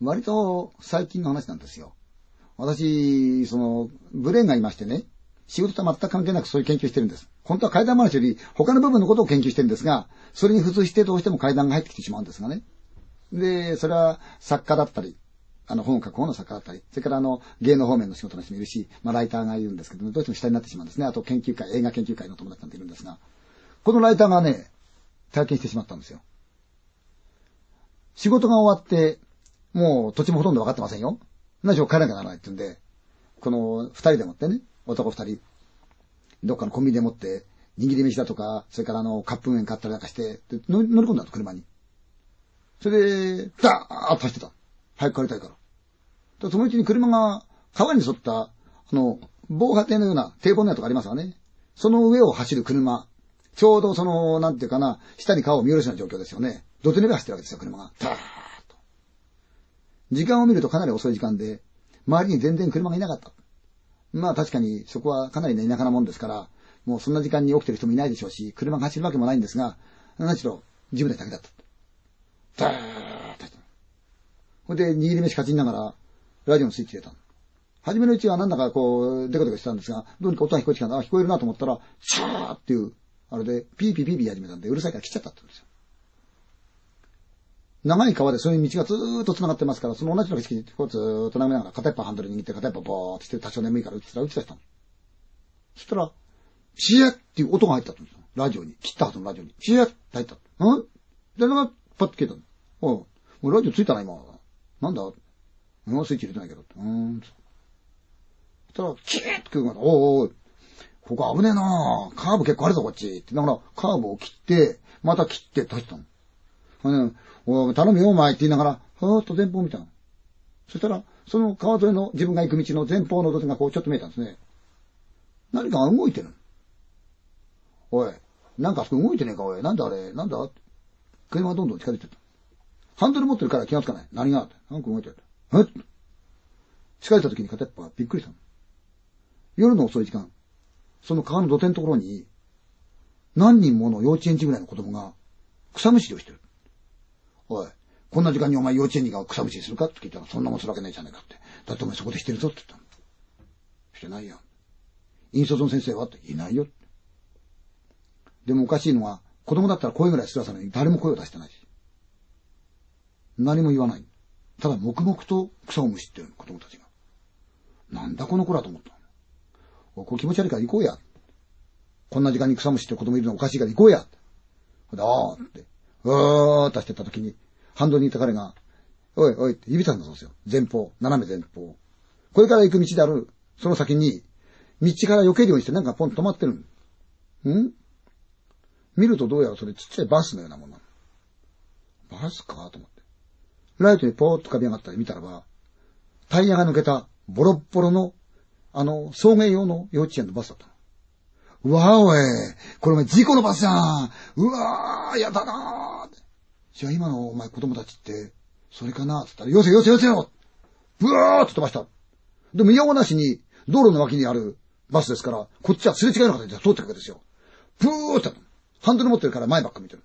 割と最近の話なんですよ。私、その、ブレーンがいましてね、仕事とは全く関係なくそういう研究してるんです。本当は階段話より他の部分のことを研究してるんですが、それに付随してどうしても階段が入ってきてしまうんですがね。で、それは作家だったり、あの本を書く方の作家だったり、それからあの芸能方面の仕事の人もいるし、まあライターがいるんですけども、どうしても下になってしまうんですね。あと研究会、映画研究会の友達なんているんですが、このライターがね、体験してしまったんですよ。仕事が終わって、もう土地もほとんど分かってませんよ。何しろ帰らなきゃならないって言うんで、この二人でもってね、男二人、どっかのコンビニでもって、握り飯だとか、それからあの、カップ麺買ったりなんかして、乗り込んだの、車に。それで、ダーッと走ってた。早く帰りたいから。そのうちに車が川に沿った、あの、防波堤のような堤防のようなとこありますわね。その上を走る車。ちょうどその、なんていうかな、下に川を見下ろすような状況ですよね。土手の上走ってるわけですよ、車が。ダーッ。時間を見るとかなり遅い時間で、周りに全然車がいなかった。まあ確かにそこはかなりね、田舎なもんですから、もうそんな時間に起きてる人もいないでしょうし、車が走るわけもないんですが、何しろ自分たちだけだった。ダーッと。ほんで、握り飯かちんながら、ラジオのスイッチ入れた。初めのうちはなんだかこう、デコデコしてたんですが、どうにか音が聞こえてきたな、聞こえるなと思ったら、シャーっていう、あれで、ピーピーピーピー始めたんで、うるさいから来ちゃったって言うんですよ。長い川でそういう道がずーっと繋がってますから、その同じの景色こうずーっと眺めながら、片っぽハンドル握って、片っぽボーってして多少眠いから打ってたら打ち出したの。そしたら、シエっていう音が入ったんですよ。ラジオに。切ったはずのラジオに。シエって入った。うんで、なんか、パッと消えたの。おう、もうラジオついたな、今。なんだ？もうスイッチ入れてないけど。うーん。そしたら、キーッと来るから、おおう、ここ危ねえなカーブ結構あるぞ、こっち。ってだから、カーブを切って、また切って閉じたの。お頼むよ、お前って言いながら、ふーっと前方を見たの。そしたら、その川沿いの自分が行く道の前方の土手がこうちょっと見えたんですね。何かが動いてる。おい、なんかあそこ動いてねえか、おい。なんだあれ、なんだ車がどんどん近づいてった。ハンドル持ってるから気がつかない。何がってなんか動いてる。えっ近づいた時に片っぽがびっくりしたの。夜の遅い時間、その川の土手のところに、何人もの幼稚園児ぐらいの子供が草むしりをしてる。おい、こんな時間にお前幼稚園児が草むしりするかって聞いたら、そんなもんするわけないじゃないかって。だってお前そこでしてるぞって言ったの。してないよ。引率の先生はって、いないよ。でもおかしいのは、子供だったら声ぐらいすらさない誰も声を出してないし。何も言わない。ただ黙々と草をむしってる子供たちが。なんだこの子らと思ったおこう気持ち悪いから行こうや。こんな時間に草むしって子供いるのおかしいから行こうや。で、ああって、うーっとしてた時に、ハンドにいた彼が、おいおいって指さんだそうですよ。前方、斜め前方。これから行く道である、その先に、道から避けるようにしてなんかポンと止まってるん？見るとどうやらそれちっちゃいバスのようなものなの。バスかと思って。ライトにポーッと浮かび上がったり見たらば、タイヤが抜けたボロッボロの、あの、送迎用の幼稚園のバスだったの。わおい、これお前事故のバスじゃん。うわー、やだなー。じゃあ今のお前子供たちって、それかなつったら、よせよせよせよブワーっと飛ばした。でも、用なしに、道路の脇にあるバスですから、こっちはすれ違いの形で通ってくわけですよ。ブーって、ハンドル持ってるから前ばっか見てる。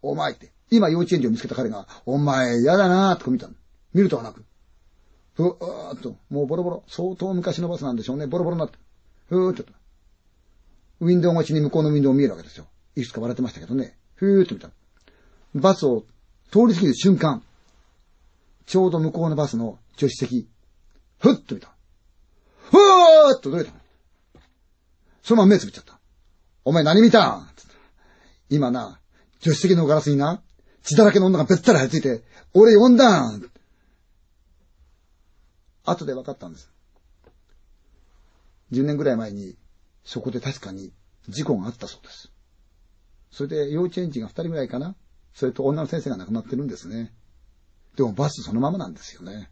お前って、今幼稚園児を見つけた彼が、お前、やだなーって見たの。見るとはなく。ふーっと、もうボロボロ、相当昔のバスなんでしょうね。ボロボロになって。ふーっと。ウィンドウ越しに向こうのウィンドウ見えるわけですよ。いくつか割れてましたけどね。ふーっと見た。バスを通り過ぎる瞬間、ちょうど向こうのバスの助手席、ふっと見た。ふーっとどれたそのまま目つぶっちゃった。お前何見たん？今な、助手席のガラスにな、血だらけの女がべったり張り付いて、俺呼んだん後で分かったんです。10年ぐらい前にそこで確かに事故があったそうです。それで幼稚園児が二人ぐらいかな？それと女の先生が亡くなってるんですね。でもバスそのままなんですよね。